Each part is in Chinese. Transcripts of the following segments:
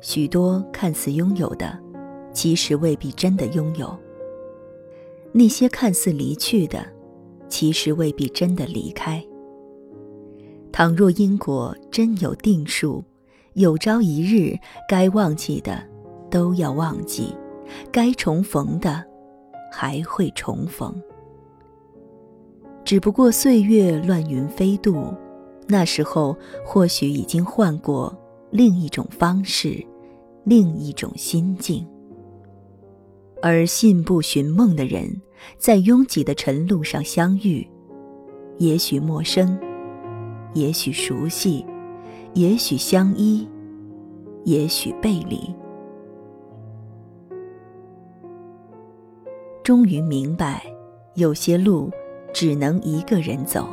许多看似拥有的，其实未必真的拥有；那些看似离去的，其实未必真的离开。倘若因果真有定数，有朝一日该忘记的都要忘记，该重逢的还会重逢。只不过岁月乱云飞渡，那时候或许已经换过另一种方式，另一种心境。而信步寻梦的人，在拥挤的晨路上相遇，也许陌生，也许熟悉，也许相依，也许背离。终于明白，有些路。只能一个人走。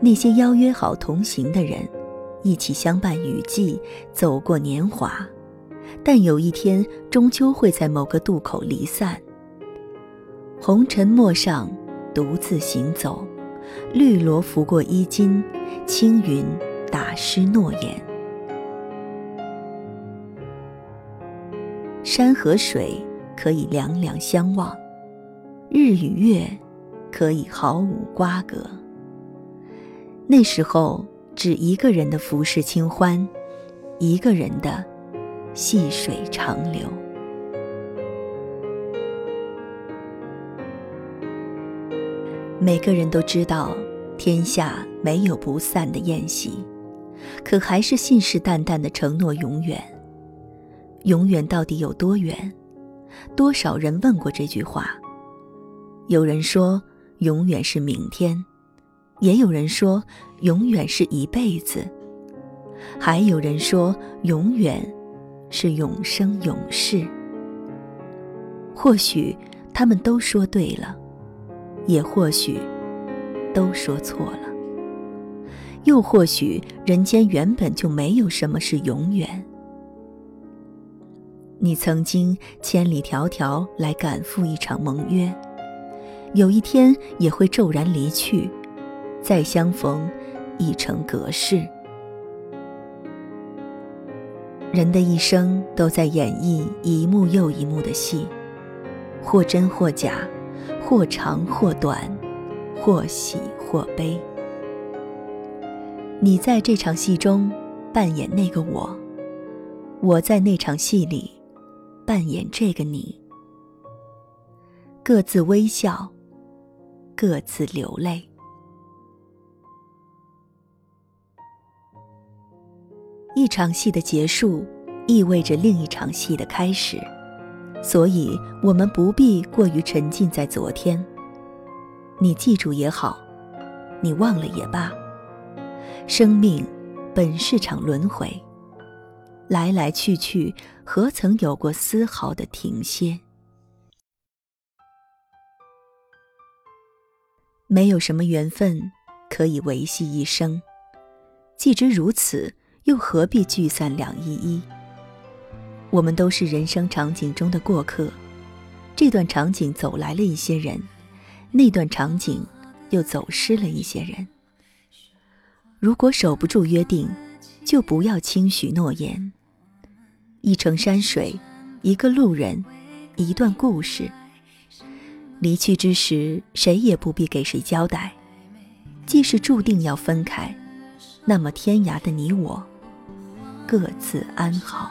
那些邀约好同行的人，一起相伴雨季，走过年华，但有一天终究会在某个渡口离散。红尘陌上，独自行走，绿萝拂过衣襟，青云打湿诺言。山和水可以两两相望，日与月。可以毫无瓜葛。那时候，只一个人的浮世清欢，一个人的细水长流。每个人都知道，天下没有不散的宴席，可还是信誓旦旦的承诺永远。永远到底有多远？多少人问过这句话？有人说。永远是明天，也有人说永远是一辈子，还有人说永远是永生永世。或许他们都说对了，也或许都说错了，又或许人间原本就没有什么是永远。你曾经千里迢迢来赶赴一场盟约。有一天也会骤然离去，再相逢已成隔世。人的一生都在演绎一幕又一幕的戏，或真或假，或长或短，或喜或悲。你在这场戏中扮演那个我，我在那场戏里扮演这个你，各自微笑。各自流泪。一场戏的结束，意味着另一场戏的开始，所以我们不必过于沉浸在昨天。你记住也好，你忘了也罢，生命本是场轮回，来来去去，何曾有过丝毫的停歇？没有什么缘分可以维系一生，既知如此，又何必聚散两依依？我们都是人生场景中的过客，这段场景走来了一些人，那段场景又走失了一些人。如果守不住约定，就不要轻许诺言。一程山水，一个路人，一段故事。离去之时，谁也不必给谁交代。既是注定要分开，那么天涯的你我，各自安好。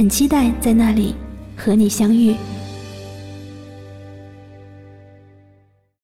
很期待在那里和你相遇。